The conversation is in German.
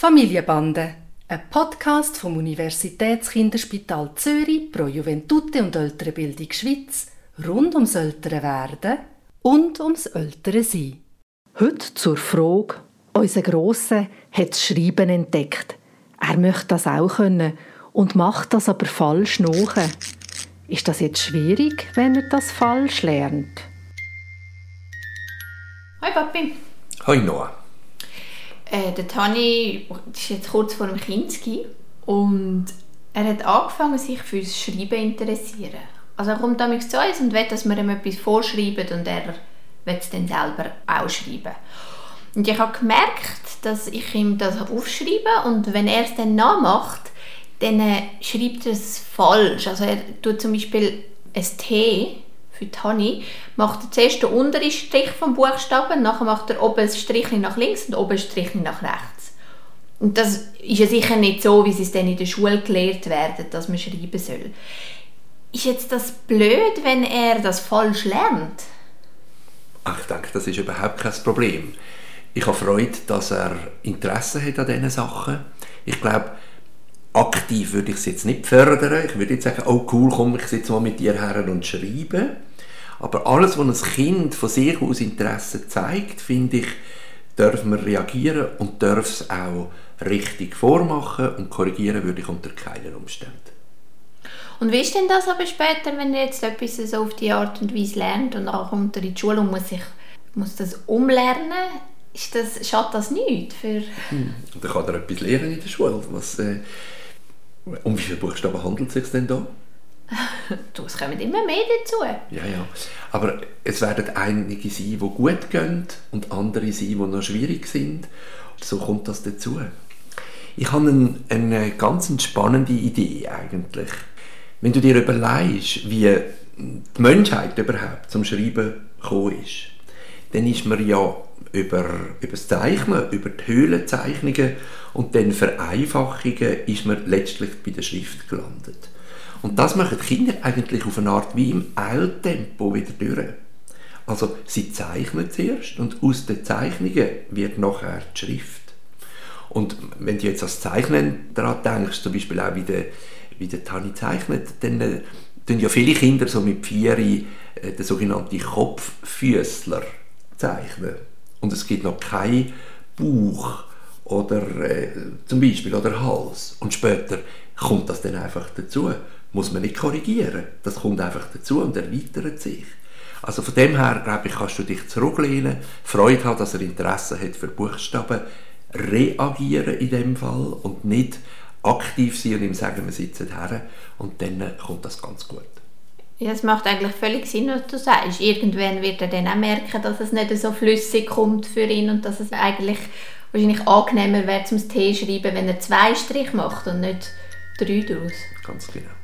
Familienbande, ein Podcast vom Universitätskinderspital Zürich pro Juventute und Ältere Bildung Schweiz rund ums ältere Werden und ums ältere Sein. Heute zur Frage, unser Grosser hat das Schreiben entdeckt. Er möchte das auch können und macht das aber falsch nach. Ist das jetzt schwierig, wenn er das falsch lernt? Hi Papi. Hi Noah. Äh, der Tani ist jetzt kurz vor dem Kinski und er hat angefangen, sich für das Schreiben zu interessieren. Also er kommt damals zu uns und will, dass wir ihm etwas vorschreiben und er will es dann selber auch schreiben. Und ich habe gemerkt, dass ich ihm das aufschreibe und wenn er es dann nachmacht, dann äh, schreibt er es falsch. Also er tut zum Beispiel ein T für Tani, macht er zuerst den unteren Strich vom Buchstaben, nachher macht er oben ein Strich nach links und oben ein Strich nach rechts. Und das ist ja sicher nicht so, wie sie es dann in der Schule gelehrt werden, dass man schreiben soll. Ist jetzt das blöd, wenn er das falsch lernt? Ach, ich denke, das ist überhaupt kein Problem. Ich habe Freude, dass er Interesse hat an diesen Sachen. Ich glaube, aktiv würde ich es jetzt nicht fördern. Ich würde jetzt sagen, oh cool, komm, ich sitze mal mit dir her und schreibe. Aber alles, was ein Kind von sich aus Interesse zeigt, finde ich, dürfen wir reagieren und dürfen es auch richtig vormachen und korrigieren würde ich unter keinen Umständen. Und wie ist denn das aber später, wenn er jetzt etwas so auf die Art und Weise lernt und dann kommt er in die Schule und muss, sich, muss das umlernen? Ist das, schadet das nicht? Für hm. Und dann kann er etwas lernen in der Schule. Was, äh, um wie viele Buchstaben handelt es sich denn da? du, es kommen immer mehr dazu. Ja, ja. Aber es werden einige sein, die gut gehen und andere sein, die noch schwierig sind. So kommt das dazu. Ich habe eine, eine ganz spannende Idee eigentlich. Wenn du dir überlegst, wie die Menschheit überhaupt zum Schreiben gekommen ist, dann ist man ja über, über das Zeichnen, über die Höhlenzeichnungen und dann Vereinfachungen ist man letztlich bei der Schrift gelandet. Und das machen Kinder eigentlich auf eine Art wie im Eiltempo wieder durch. Also sie zeichnen zuerst und aus den Zeichnungen wird nachher die Schrift. Und wenn du jetzt als Zeichnen daran denkst, zum Beispiel auch wie der, wie der Tani zeichnet, dann äh, tun ja viele Kinder so mit vier äh, den sogenannten Kopffüßler zeichnen. Und es gibt noch kein Bauch oder äh, zum Beispiel oder Hals. Und später kommt das dann einfach dazu muss man nicht korrigieren. Das kommt einfach dazu und erweitert sich. Also von dem her, glaube ich, kannst du dich zurücklehnen, Freude haben, dass er Interesse hat für Buchstaben, reagieren in dem Fall und nicht aktiv sein und ihm sagen, wir sitzen her und dann kommt das ganz gut. Ja, es macht eigentlich völlig Sinn, was du sagst. Irgendwann wird er dann auch merken, dass es nicht so flüssig kommt für ihn und dass es eigentlich wahrscheinlich angenehmer wäre zum T schreiben, wenn er zwei Strich macht und nicht drei daraus. Ganz genau.